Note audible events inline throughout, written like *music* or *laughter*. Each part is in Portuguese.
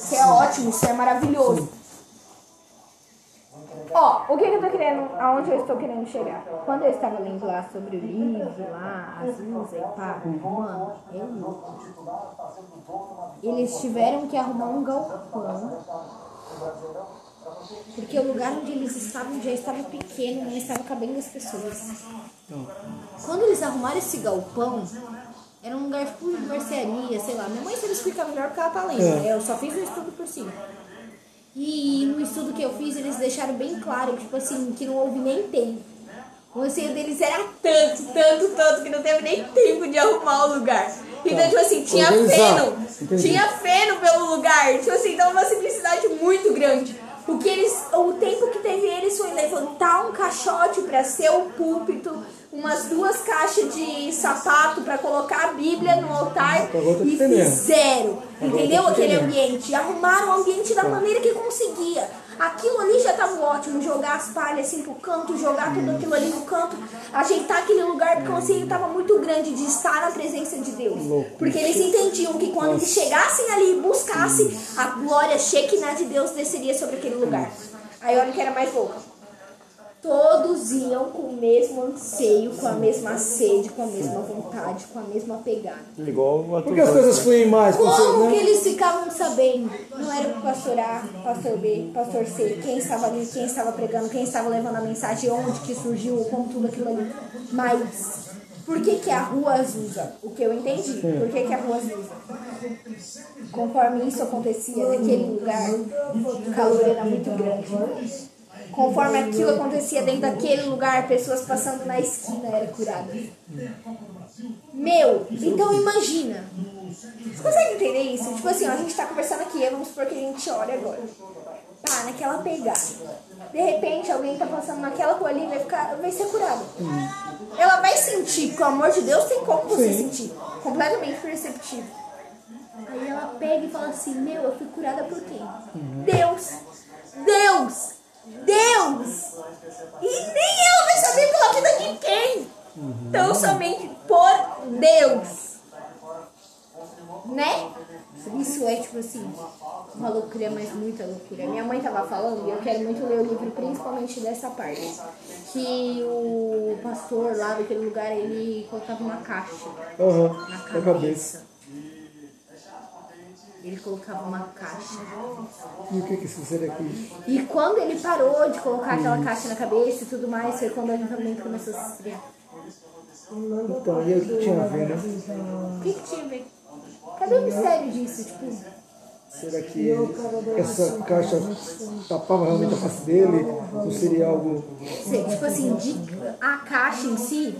Isso é ótimo, isso é maravilhoso. Ó, o que, que eu tô querendo, aonde eu estou querendo chegar? Quando eu estava lendo lá sobre o livro, lá, Azusa e pá, mano, louco. Eles tiveram que arrumar um galpão, porque o lugar onde eles estavam já estava pequeno, não estava cabendo as pessoas. Quando eles arrumaram esse galpão, era um lugar tipo de mercearia, sei lá. Minha mãe sabe explicar melhor porque ela tá lendo. É. Eu só fiz um estudo por cima. E no estudo que eu fiz, eles deixaram bem claro, tipo assim, que não houve nem tempo. O anseio deles era tanto, tanto, tanto, que não teve nem tempo de arrumar o lugar. Então, tipo assim, tinha Organizar. feno. Entendi. Tinha feno pelo lugar. Tipo assim, então uma simplicidade muito grande. O que eles, o tempo que teve eles foi levantar um caixote para ser o púlpito, umas duas caixas de sapato para colocar a Bíblia no altar Agora eu tô e fizeram, entendeu? Aquele ambiente, arrumaram o ambiente da maneira que conseguia. Aquilo ali já tava ótimo, jogar as palhas assim pro canto, jogar tudo aquilo ali no canto, ajeitar aquele lugar, porque o anseio tava muito grande de estar na presença de Deus. Porque eles entendiam que quando eles chegassem ali e buscassem, a glória Shekinah de Deus desceria sobre aquele lugar. Aí olha o que era mais louco. Todos iam com o mesmo anseio, com a mesma sede, com a mesma vontade, com a mesma pegada. Igual Por que as coisas fluem mais? você- Como né? que eles ficavam sabendo? Não era o pastor A, pastor B, pastor C, quem estava ali, quem estava pregando, quem estava levando a mensagem, onde que surgiu, como tudo aquilo ali. Mas por que, que a rua Azusa? O que eu entendi, por que, que a rua Azusa? Conforme isso acontecia naquele lugar, o calor era muito grande. Conforme aquilo acontecia dentro daquele lugar, pessoas passando na esquina eram curadas. Meu, então imagina. Você consegue entender isso? Tipo assim, ó, a gente tá conversando aqui, vamos supor que a gente olha agora. Tá, naquela pegada. De repente, alguém tá passando naquela rua ali e vai, ficar, vai ser curado. Ela vai sentir, pelo amor de Deus, tem como você Sim. sentir. Completamente perceptível. Aí ela pega e fala assim, meu, eu fui curada por quem? Deus! Deus! Deus! E nem ela vai saber pela vida de quem! Então somente por Deus! Né? Isso é tipo assim, uma loucura, mas muita loucura. Minha mãe tava falando, e eu quero muito ler o livro, principalmente dessa parte. Que o pastor lá daquele lugar, ele colocava uma caixa na na cabeça. Ele colocava uma caixa. E o que que isso seria aqui? E quando ele parou de colocar aquela caixa na cabeça e tudo mais, foi quando o avivamento começou a se esfriar. Então, e aí o que tinha a ver, né? O que, que tinha a ver? Cadê o mistério disso? Tipo, Será que essa caixa tapava realmente a face dele? Ou seria algo. tipo assim, de, a caixa em si,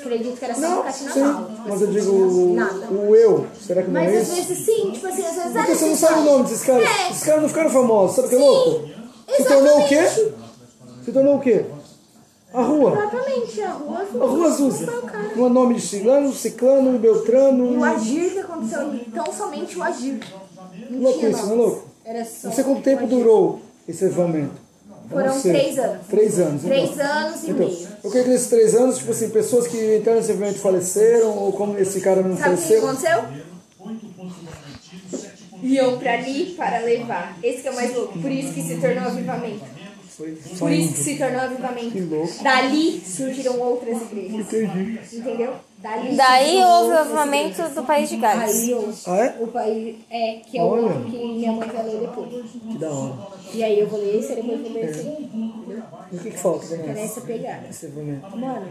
acredito que era só Não. Tipo mas eu assim, digo o, Nada. o eu. Será que não Mas é às isso? vezes sim, tipo assim, às vezes Porque você não sabe o nome desses caras. É. Esses caras não ficaram famosos, sabe o que é louco? Se tornou o quê? Se tornou o quê? A rua. Exatamente, a rua azul. A rua Azusa. Não é nome de ciclano, ciclano, E o beltrano. agir que aconteceu ali, tão somente o agir. Não Louco tinha isso, não é louco? Era só Não sei quanto tempo durou esse avivamento. Foram sei. três anos. Três anos. Três então. anos e Então, meio. eu creio que nesses três anos, tipo assim, pessoas que entraram nesse evento faleceram, ou como esse cara não Sabe o que faleceu. aconteceu? Iam pra ali para levar. Esse que é o mais louco. Por isso que se tornou avivamento. Por isso que se tornou avivamento. Que louco. Dali surgiram outras igrejas. Entendi. Entendeu? Daí surgiram houve o avivamento do país de Gales. Aí houve. Ah, é? O país é, que é o Olha. que minha mãe vai ler depois. Que da hora. E aí eu vou ler esse, aí depois vou ler esse. E o que, que falta pra É nós? nessa pegada. Esse avivamento. Mano,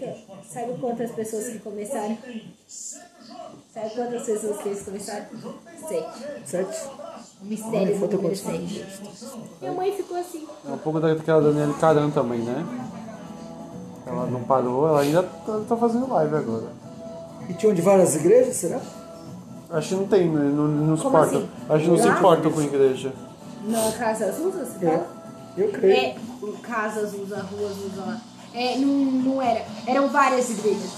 é- sabe quantas pessoas que começaram? Sabe quantas pessoas que eles começaram? Sete. Sete? Mistério número sete. Minha mãe ficou assim. É um pouco daquela Daniela Caran também, né? Ela não parou, ela ainda tá, tá fazendo live agora. E tinham de várias igrejas, será? Acho que não tem, né? Não, não se Como importa. assim? Acho que não se Lá? importa com igreja. Na Casa Azul, você É. fala? Eu creio. É, o Casa Azul, a Rua Azul lá. É, não, não era. Eram várias igrejas.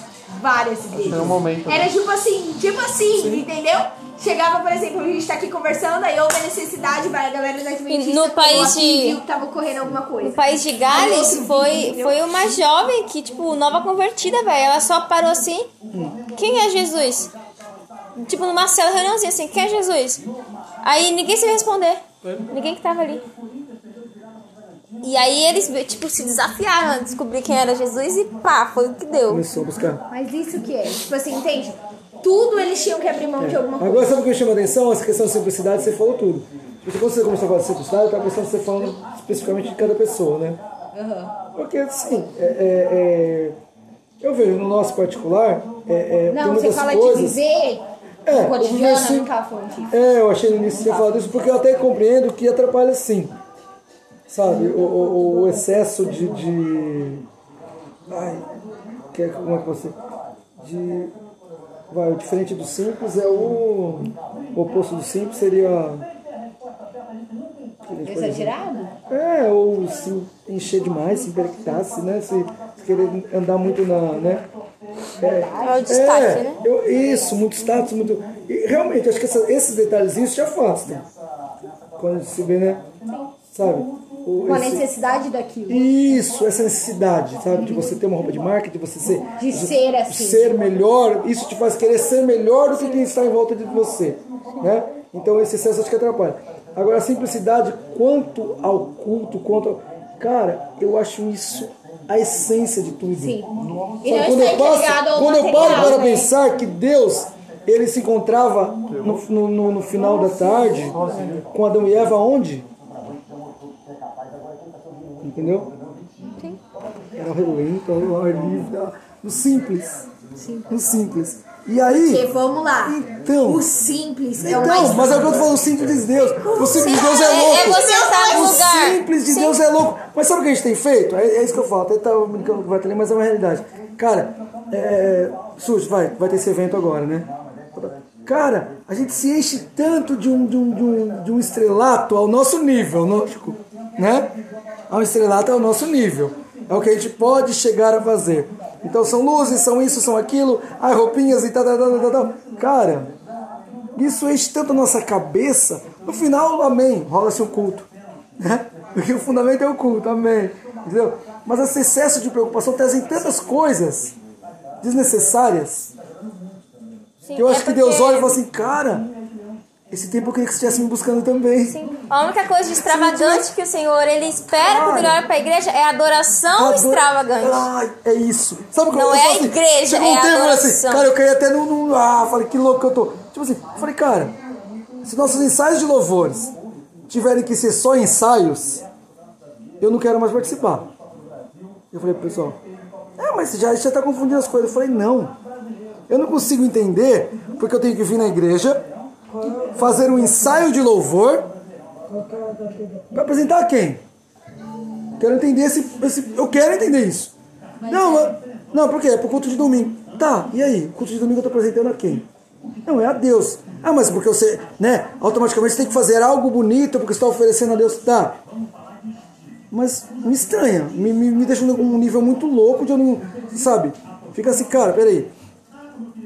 Várias igrejas. Tem um momento. Era tipo assim, tipo assim, entendeu? Chegava, por exemplo, a gente tá aqui conversando, aí houve a necessidade, vai, a galera da Adventista no país de- viu que tava ocorrendo alguma coisa. No país de Gales foi, foi uma jovem que, tipo, nova convertida, velho. Ela só parou assim. Quem é Jesus? Tipo, numa cela reuniãozinha assim, quem é Jesus? Aí ninguém se responder. Ninguém que tava ali. E aí eles, tipo, se desafiaram a descobrir quem era Jesus e pá, foi o que deu. Começou a buscar. Mas isso que é, tipo assim, entende? Tudo eles tinham que abrir mão de alguma coisa. Agora, sabe o que me chama a atenção? Essa questão de simplicidade, você falou tudo. Tipo, quando você começou a falar de simplicidade, eu estava pensando você falando especificamente de cada pessoa, né? Porque, assim, é, é, é, eu vejo no nosso particular, é, é, Não, você fala de coisas... viver É, eu falando disso. É, eu achei no início que você falar disso, porque eu até compreendo que atrapalha sim. Sabe, o, o, o excesso de. de ai, que é, como é que você. De. Vai, o diferente do simples é o. O oposto do simples seria. Exagerado? É, ou se encher demais, se perictasse, né? Se, se querer andar muito na. Né? É o destaque, É, né? eu- isso, muito status, muito. E realmente, acho que essa- esses detalhezinhos te afastam. Quando se vê, né? Sabe? Com a necessidade daquilo. Isso, essa necessidade, sabe? De você ter uma roupa de marca, de você ser. De ser assim. Ser melhor, isso te faz querer ser melhor do que quem está em volta de você. Né? Então esse excesso acho que atrapalha. Agora a simplicidade quanto ao culto, quanto ao... Cara, eu acho isso a essência de tudo. Sim. Sabe, quando eu, passo, quando eu paro para né? pensar que Deus ele se encontrava no, no, no- no final da tarde com Adão e Eva onde? Entendeu? Sim. Era relento, ao ar livre, no simples. No simples. E aí. Porque vamos lá. Então. O simples é o Então, mais. mas é o que eu tô falando, o simples de Deus. O simples de Deus é É- é louco. você estar no o lugar. simples de Sim. Deus é louco. Mas sabe o que a gente tem feito? É, é isso que eu falo. Até tava brincando com o Vatalha, mas é uma realidade. Cara, é. Sus, vai, vai ter esse evento agora, né? Cara, a gente se enche tanto de um, de um, de um, de um estrelato ao nosso nível, lógico, né? Ao estrelato ao nosso nível. É o que a gente pode chegar a fazer. Então são luzes, são isso, são aquilo, ai, roupinhas e tal, tal, tal, tal, tal. Cara, isso enche tanto a nossa cabeça. No final, amém, rola-se um culto. Né? *laughs* Porque o fundamento é o culto, amém. Entendeu? Mas esse excesso de preocupação trazem tantas coisas desnecessárias Sim, que eu acho é que Deus olha e fala assim, cara, esse tempo eu queria que você estivesse me buscando também. Sim. A única coisa de extravagante que o Senhor ele espera quando ele olha pra igreja é adoração Ador- extravagante. Ai, é isso. Sabe o que Não eu é a assim, igreja, um é a tempo assim, adoração. cara, eu caí até no, no. Ah, falei, que louco que eu tô. Tipo assim, falei, cara, se nossos ensaios de louvores tiverem que ser só ensaios, eu não quero mais participar. Eu falei pessoal, é, mas você já, já tá confundindo as coisas. Eu falei, não. Eu não consigo entender, porque eu tenho que vir na igreja, fazer um ensaio de louvor, para apresentar a quem? Quero entender esse, esse- Eu quero entender isso. não, mas- não, por quê? É pro culto de domingo. Tá, e aí? O culto de domingo eu tô apresentando a quem? Não, é a Deus. Ah, mas porque você, né, automaticamente você tem que fazer algo bonito porque você está oferecendo a Deus. Tá. Mas me estranha, me, me, me deixa num nível muito louco de eu não. Sabe? Fica assim, cara, peraí.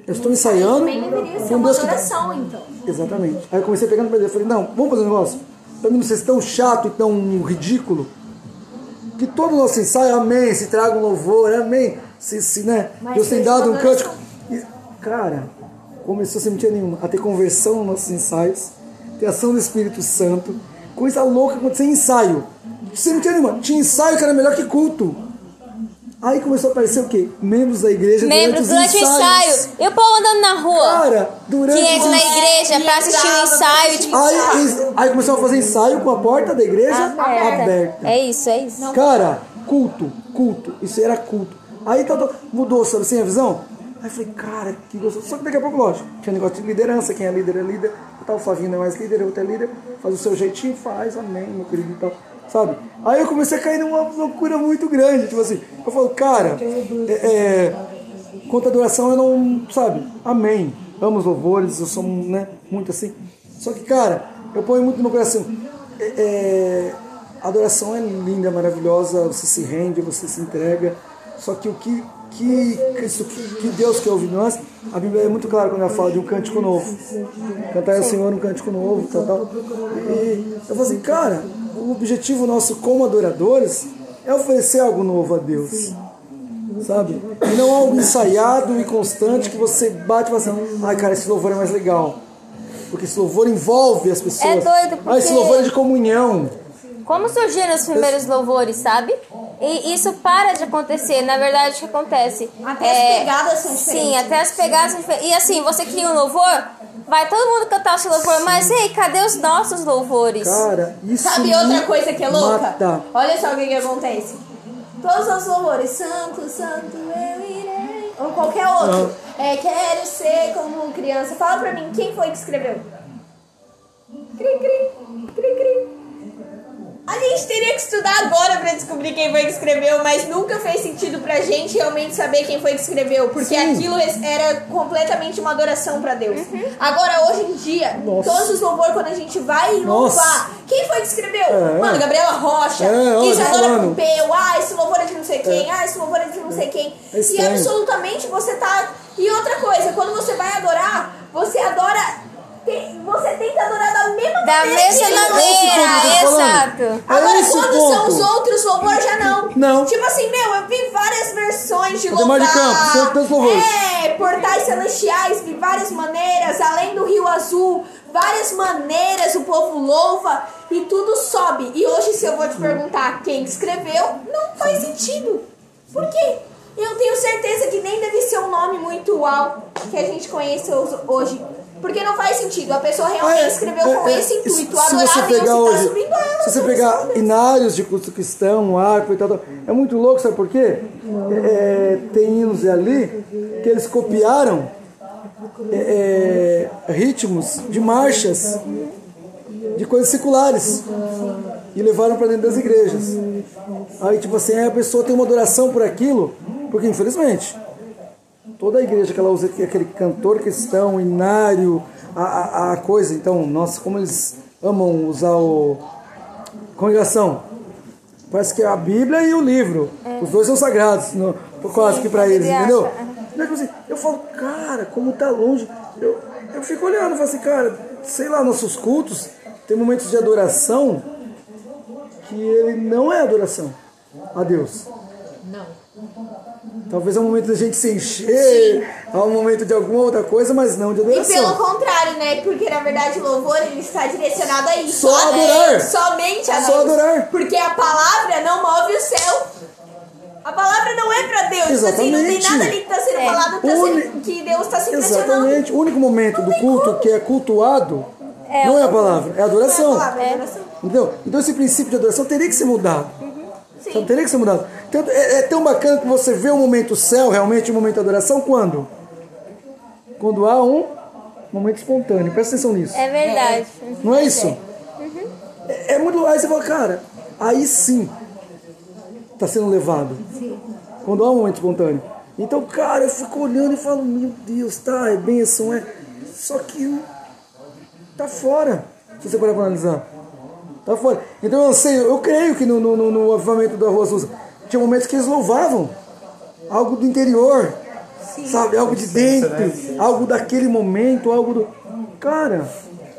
Eu estou ensaiando. Também deveria ser uma Deus que adoração, então. Exatamente. Aí eu comecei pegando pra ele. Eu falei, não, vamos fazer um negócio. Mim não ser tão chato e tão ridículo. Que todo o nosso ensaio, amém, se traga um louvor, amém. Se, se né, Mas Deus tem dado um cântico. E, cara, começou sem mentira nenhuma a ter conversão nos nossos ensaios, ter ação do Espírito Santo, coisa louca acontecer em ensaio. Sem mentira nenhuma. Tinha ensaio que era melhor que culto. Aí começou a aparecer o quê? Membros da igreja Membros durante durante o ensaio. E o povo andando na rua. Cara, durante que entra os na igreja pra assistir o ensaio. Tipo, Aí, aí começou a fazer ensaio com a porta da igreja aberta. aberta. É isso, é isso. Cara, culto, culto, isso era culto. Aí tá, mudou, sabe assim, a visão? Aí eu falei, cara, que gostoso. Só que daqui a pouco, lógico, tinha negócio de liderança, quem é líder é líder. Tá, o Flavinho não é mais líder, outro é líder. Faz o seu jeitinho, faz, amém, meu querido e tal. Sabe? Aí eu comecei a cair numa loucura muito grande. Tipo assim, eu falo, cara, é, é, quanto à adoração eu não, sabe? Amém. Amo os louvores, eu sou né, muito assim. Só que, cara, eu ponho muito no meu coração. É, é, a adoração é linda, é maravilhosa, você se rende, você se entrega. Só que o que, que, Cristo, que, Deus quer ouvir nós, a Bíblia é muito clara quando ela fala de um cântico novo. Cantar ao Senhor um cântico novo, tal, tal. E eu falo assim, cara, o objetivo nosso como adoradores é oferecer algo novo a Deus sabe? E não algo ensaiado e constante que você bate e fala assim, ai cara, esse louvor é mais legal. Porque esse louvor envolve as pessoas. É doido, Ah, esse porque- louvor é de comunhão. Como surgiram os primeiros louvores, sabe? E isso para de acontecer. Na verdade, o que acontece? Até é- as pegadas são Sim, diferentes. até as pegadas são diferentes. E assim, você cria um louvor, vai todo mundo cantar o seu louvor, mas ei, cadê os nossos louvores? Cara, isso Sabe outra coisa que é louca? Mata. Olha só o que, que acontece. Todos os louvores, santo, santo, eu irei. Ou qualquer outro. É, quero ser como criança. Fala pra mim, quem foi que escreveu? Cri, cri, cri, cri. A gente teria que estudar agora pra descobrir quem foi que escreveu, mas nunca fez sentido pra gente realmente saber quem foi que escreveu, porque Sim. aquilo era completamente uma adoração pra Deus. Agora, hoje em dia, Nossa. todos os louvores, quando a gente vai louvar, quem foi que escreveu? É. Mano, Gabriela Rocha, É, olha, Isadora fulano. Pompeu, ah, esse louvor é de não sei quem, ah, esse louvor é de não sei quem. É e absolutamente você tá. E outra coisa, quando você vai adorar, você adora. te- Você tenta adorar da mesma maneira. exato. Agora, É esse quando ponto. são os outros louvores, já não. Não. Tipo assim, meu, eu vi várias versões de louvar. de Campos, são tantos louvores. É, portais celestiais, vi várias maneiras. Além do Rio Azul, várias maneiras o povo louva e tudo sobe. E hoje, se eu vou te perguntar quem escreveu, não faz sentido. Por quê? Eu tenho certeza que nem deve ser um nome muito uau que a gente conhece ho- hoje. Porque não faz sentido. A pessoa realmente É, escreveu é, com é, esse intuito. se adorar você pegar tá hoje, subindo ela. se você pegar inários de culto cristão, harpa e tal, tal, é muito louco, sabe por quê? É, tem hinos ali que eles copiaram é, é, ritmos de marchas de coisas seculares e levaram para dentro das igrejas. Aí, tipo assim, a pessoa tem uma adoração por aquilo, porque infelizmente toda a igreja que ela usa que é aquele cantor cristão, inário, a, a, a coisa. Então, nossa, como eles amam usar o congregação. Parece que é a Bíblia e o livro. Os dois são sagrados, no, quase que para eles, ele entendeu? acha. Então, tipo assim, eu falo, cara, como tá longe. Eu, eu fico olhando e falo assim, cara, sei lá, nossos cultos tem momentos de adoração que ele não é adoração a Deus. Não. Talvez é um momento da gente se encher, é um momento de alguma outra coisa, mas não de E adoração. pelo contrário, né? Porque na verdade o louvor ele está direcionado a isso. Só a adorar. Deus, somente a Só adorar. Porque a palavra não move o céu. A palavra não é pra Deus. Tipo Assim, não tem Exatamente. nada ali que está sendo É. falado que, tá Uni- sendo- que Deus está se impressionando. Exatamente. O único momento do culto que é cultuado É não é a o- palavra, é a Não é a adoração. palavra, é adoração. Entendeu? Então esse princípio de adoração teria que ser mudado. Sim. Então, teria que ser mudado. É, é tão bacana que você vê o momento céu, realmente, o momento de adoração, quando? Quando há um momento espontâneo. Presta atenção nisso. É verdade. Não é isso? É, é muito. Aí você fala, cara, aí sim está sendo levado. Quando há um momento espontâneo. Então, cara, eu fico olhando e falo, meu Deus, tá, é bênção, é. Só que tá fora. Se você parar pra analisar. Tá fora. Então eu sei, eu creio que no, no, no, no avivamento da Rua Azusa tinha momentos que eles louvavam. Algo do interior. Sabe? Algo de dentro. Algo daquele momento, algo do. Cara,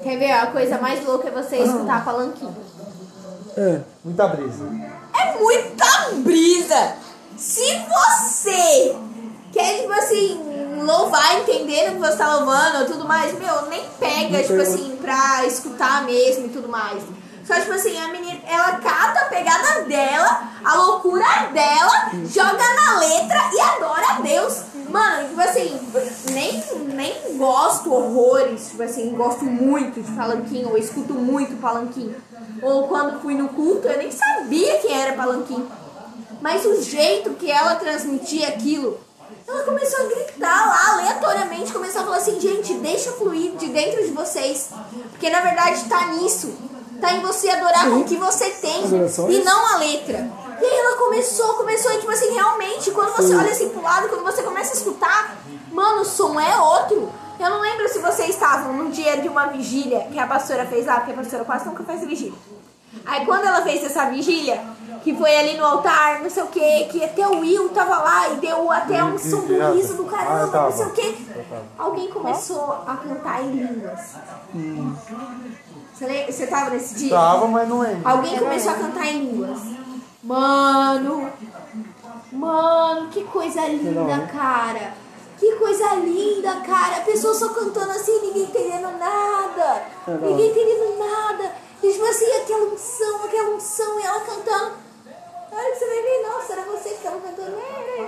Quer ver? A coisa mais louca é você escutar palanquinho. é. Muita brisa. É muita brisa. Se você quer, tipo assim, louvar, entendendo que você tá louvando tudo mais, meu, nem pega, Não tipo assim, pra escutar mesmo e tudo mais. Só, tipo assim, a menina, ela cata a pegada dela, a loucura dela, joga na letra e adora a Deus. Mano, tipo assim, nem, nem gosto horrores, tipo assim, gosto muito de palanquinho, ou escuto muito palanquinho. Ou quando fui no culto, eu nem sabia quem era palanquinho. Mas o jeito que ela transmitia aquilo, ela começou a gritar lá aleatoriamente, começou a falar assim, gente, deixa fluir de dentro de vocês. Porque na verdade tá nisso. Tá em você adorar com o que você tem e não a letra. E aí ela começou, começou, e tipo assim, realmente, quando você olha assim pro lado, quando você começa a escutar, mano, o som é outro. Eu não lembro se vocês estavam num dia de uma vigília que a pastora fez lá, porque a pastora quase nunca faz vigília. Aí quando ela fez essa vigília, que foi ali no altar, não sei o que, que até o Will tava lá e deu até um som do riso do Ah, caramba, tava. não sei o que. Alguém começou a cantar em línguas. Lembra? Você tava nesse dia? Tava, mas não lembro. Alguém começou a cantar em línguas. Mano, mano, que coisa linda, cara. Que coisa linda, cara. A pessoa só cantando assim, ninguém entendendo nada. É, ninguém entendendo nada. E tipo assim, aquela unção, aquela unção, e ela cantando. Que você vai ver, nossa, era você que estava cantando. É, é.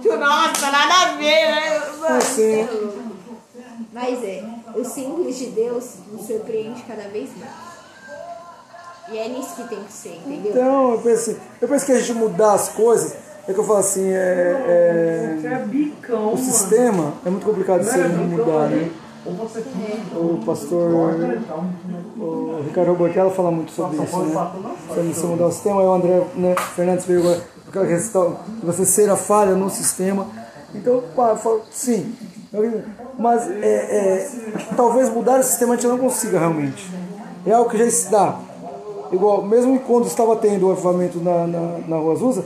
Tipo, nossa, nada a ver, né? Mano, é. Mas é, o simples de Deus nos surpreende cada vez mais. E é nisso que tem que ser, entendeu? Então, eu penso, eu penso que a gente mudar as coisas, é que eu falo assim, é, é- é bicão, o mano. sistema é muito complicado de ser é mudar, né? ali. Ou você O pastor o Ricardo Bortella fala muito sobre isso, né? Sobre você mudar o sistema, aí o André né, Fernandes veio agora com aquela questão de você ser a falha no sistema. Então, pá, eu falo, sim. Mas é, é, talvez mudar o sistema a gente não consiga realmente. É algo que já está. Igual, mesmo quando estava tendo o avivamento na, na, na Rua Azusa,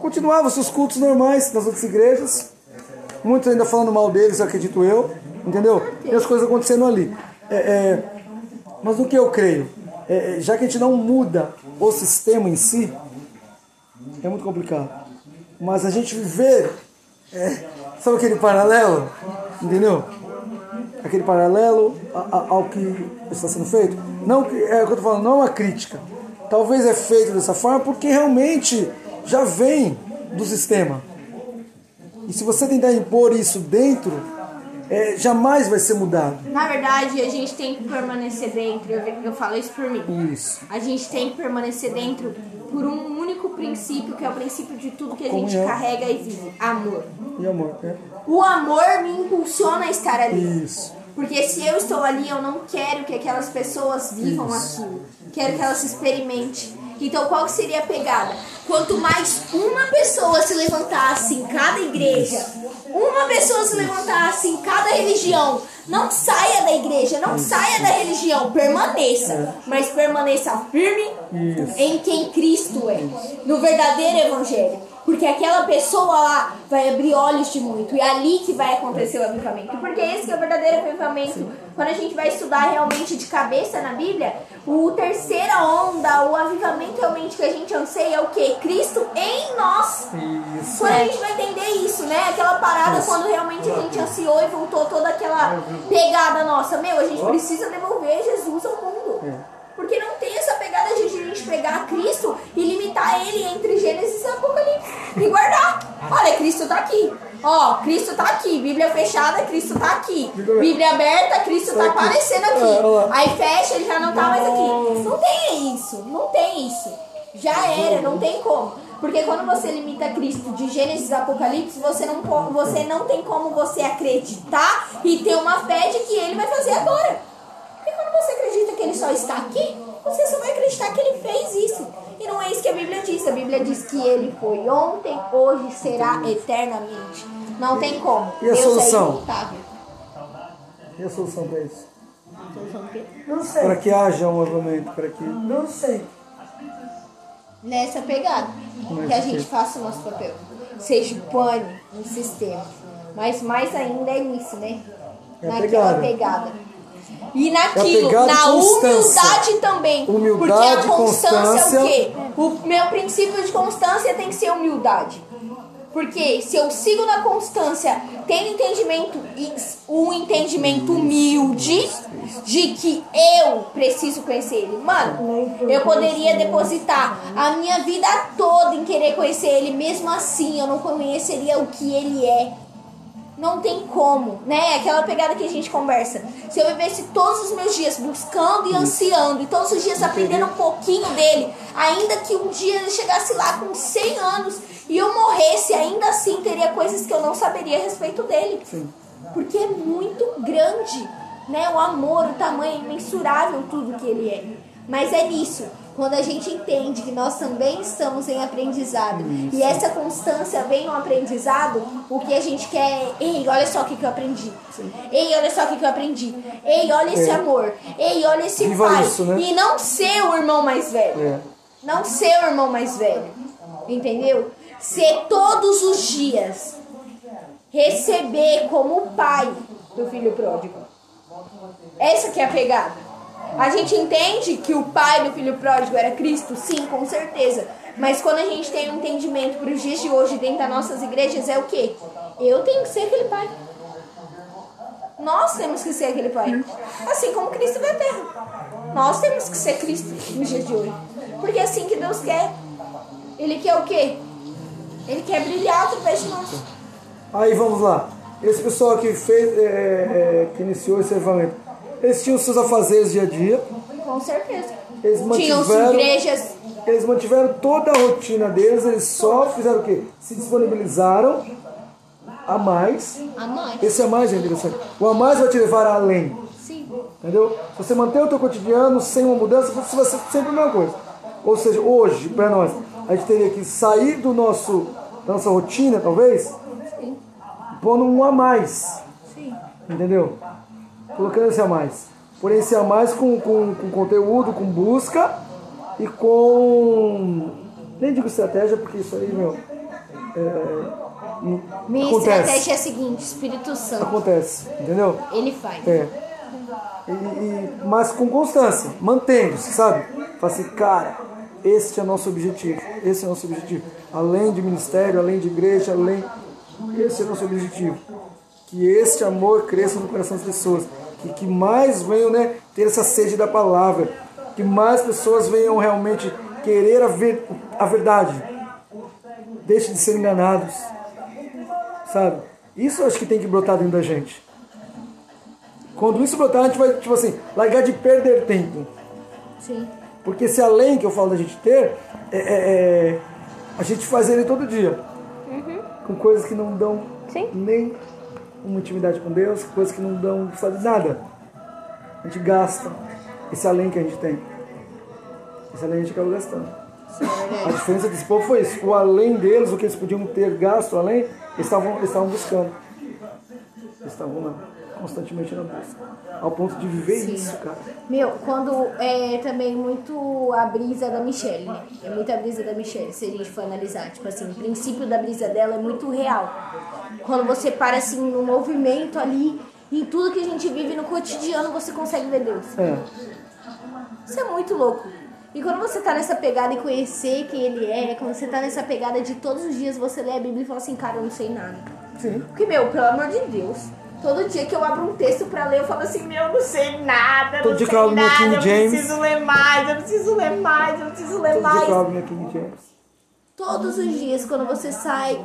continuavam seus cultos normais nas outras igrejas. Muitos ainda falando mal deles, acredito eu. Entendeu? E as coisas acontecendo ali. É, é, mas no que eu creio, é, é, já que a gente não muda o sistema em si, é muito complicado. Mas a gente viver, é, sabe aquele paralelo? Entendeu? Aquele paralelo ao que está sendo feito. Não é o que eu estou falando, não é uma crítica. Talvez é feito dessa forma porque realmente já vem do sistema. E se você tentar impor isso dentro, é, jamais vai ser mudado. Na verdade, a gente tem que permanecer dentro. Eu, eu falo isso por mim. Isso. A gente tem que permanecer dentro por um único princípio, que é o princípio de tudo que a gente Comunhão. carrega e vive: amor. E amor, né? O amor me impulsiona a estar ali. Isso. Porque se eu estou ali, eu não quero que aquelas pessoas vivam aquilo. Quero que elas experimentem. Então, qual seria a pegada? Quanto mais uma pessoa se levantasse em cada igreja, uma pessoa se levantasse em cada religião, não saia da igreja, não saia da religião, permaneça, mas permaneça firme em quem Cristo é, no verdadeiro evangelho. Porque aquela pessoa lá vai abrir olhos de muito. E é ali que vai acontecer o avivamento. Porque esse que é o verdadeiro avivamento. Quando a gente vai estudar realmente de cabeça na Bíblia, o terceira onda, o avivamento realmente que a gente anseia é o quê? Cristo em nós. Isso. Quando a gente vai entender isso, né? Aquela parada quando realmente a gente ansiou e voltou toda aquela pegada nossa. Meu, a gente precisa devolver Jesus ao mundo. Porque não tem essa pegada de a gente pegar Cristo e limitar ele entre Gênesis e Apocalipse. E guardar. Olha, Cristo tá aqui. Ó, Cristo tá aqui. Bíblia fechada, Cristo tá aqui. Bíblia aberta, Cristo tá aparecendo É, olha aqui. lá. Aí fecha, ele já não tá mais aqui. Não tem isso. Não tem isso. Já era, não tem como. Porque quando você limita Cristo de Gênesis a Apocalipse, você não, você não tem como você acreditar e ter uma fé de que ele vai fazer agora. Porque quando você acredita que ele só está aqui, você só vai acreditar que ele fez isso. E não é isso que a Bíblia diz. A Bíblia diz que ele foi ontem, hoje será eternamente. Não tem como. E a Deus solução? é imutável. E a solução para isso? Não Para sei. que haja um movimento, para que. Não sei. Nessa pegada. Mas Que a gente quê? faça o nosso papel. Seja pane no sistema. Mas mais ainda é nisso, né? É Naquela pegada. pegada. E naquilo, e na constância. humildade também. Humildade, porque a constância, constância. é o quê? O meu princípio de constância tem que ser humildade. Porque se eu sigo na constância, tendo entendimento, um entendimento humilde de que eu preciso conhecer ele. Mano, eu poderia depositar a minha vida toda em querer conhecer ele, mesmo assim eu não conheceria o que ele é. Não tem como, né? Aquela pegada que a gente conversa. Se eu vivesse todos os meus dias buscando e ansiando, e todos os dias aprendendo um pouquinho dele, ainda que um dia ele chegasse lá com 100 anos e eu morresse, ainda assim teria coisas que eu não saberia a respeito dele. Porque é muito grande, né? O amor, o tamanho, é imensurável tudo que ele é. Mas é nisso, quando a gente entende que nós também estamos em aprendizado e essa constância vem no aprendizado, o que a gente quer é, ei, olha só o que, que eu aprendi. Ei, olha só o que, que eu aprendi. Ei, olha esse É. amor. Ei, olha esse Viva pai. isso, né? E não ser o irmão mais velho. É. Não ser o irmão mais velho. Entendeu? Ser todos os dias. Receber como pai do filho pródigo. Essa que é a pegada. A gente entende que o pai do filho pródigo era Cristo, sim, com certeza. Mas quando a gente tem um entendimento para os dias de hoje dentro das nossas igrejas, é o quê? Eu tenho que ser aquele pai. Nós temos que ser aquele pai. Assim como Cristo da terra. Nós temos que ser Cristo nos dias de hoje. Porque é assim que Deus quer. Ele quer o quê? Ele quer brilhar através de nós. Aí vamos lá. Esse pessoal que fez, é, é, que iniciou esse avivamento, eles tinham seus afazeres dia a dia, Com certeza. eles Tinham mantiveram, igrejas. eles mantiveram toda a rotina deles, eles só fizeram o quê? Se disponibilizaram a mais. A mãe. Esse a mais é interessante. O a mais vai te levar além. Sim. Entendeu? Se você manter o teu cotidiano sem uma mudança, você vai ser sempre a mesma coisa. Ou seja, hoje, para nós, a gente teria que sair do nosso, da nossa rotina, talvez, Sim. pondo um a mais. Sim. Entendeu? Colocando esse a mais. Porém, esse a mais com, com, com conteúdo, com busca e com. Nem digo estratégia, porque isso aí, meu. É, Minha acontece. estratégia é a seguinte: Espírito Santo. Acontece, entendeu? Ele faz. É. E, e- mas com constância, mantendo-se, sabe? Fala assim, cara, esse é nosso objetivo. Esse é nosso objetivo. Além de ministério, além de igreja, além. Esse é nosso objetivo. Que este amor cresça no coração das pessoas. Que, que mais venham né, ter essa sede da palavra. Que mais pessoas venham realmente querer a, ver, a verdade. Deixe de ser enganados. Sabe? Isso eu acho que tem que brotar dentro da gente. Quando isso brotar, a gente vai, tipo assim, largar de perder tempo. Sim. Porque esse além que eu falo da gente ter, é, é- é- a gente faz ele todo dia. Com coisas que não dão Sim. nem uma intimidade com Deus, coisas que não dão, sabe, nada. A gente gasta esse além que a gente tem. Esse além a gente acaba gastando. A diferença desse povo foi isso. O além deles, o que eles podiam ter gasto além, eles estavam, eles estavam buscando. Eles estavam lá, constantemente na busca. Ao ponto de viver isso, cara. Meu, quando é também muito a brisa da Michelle, né? É muito a brisa da Michelle, se a gente for analisar. Tipo assim, o princípio da brisa dela é muito real. Quando você para assim no movimento ali, em tudo que a gente vive no cotidiano, você consegue ver Deus. É. Isso é muito louco. E quando você tá nessa pegada e conhecer quem ele é, quando você tá nessa pegada de todos os dias você lê a Bíblia e fala assim, cara, eu não sei nada. Sim. Porque, meu, pelo amor de Deus, todo dia que eu abro um texto pra ler, eu falo assim, meu, eu não sei nada, Todo não dia sei que eu abro meu nada, King eu James. preciso ler mais, eu preciso ler mais, eu preciso ler Todo dia mais. que eu abro minha King James. Todos os dias, quando você sai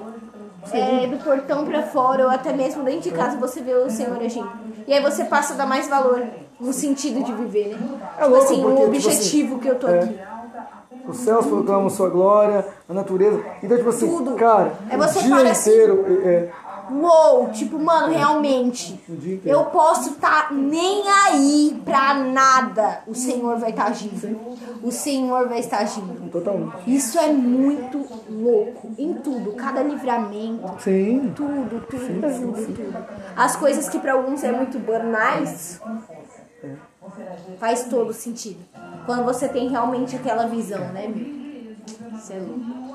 é, do portão pra fora, ou até mesmo dentro de casa, você vê o Senhor agindo. E aí você passa a dar mais valor no sentido de viver, né? É tipo louco, assim, porque, o tipo objetivo assim, que eu tô é. aqui. Os céus proclamam sua glória, a natureza. Então, tipo assim, Tudo. cara, É o você dia para assim, inteiro. É, é, Uou, tipo, mano, realmente. Eu posso tá nem aí pra nada. O Senhor vai estar agindo. O Senhor vai estar agindo. totalmente. Isso é muito louco. Em tudo. Cada livramento. Sim. Tudo, tudo, tudo, tudo. As coisas que pra alguns é muito banais. Faz todo sentido. Quando você tem realmente aquela visão, né, meu? Isso é louco.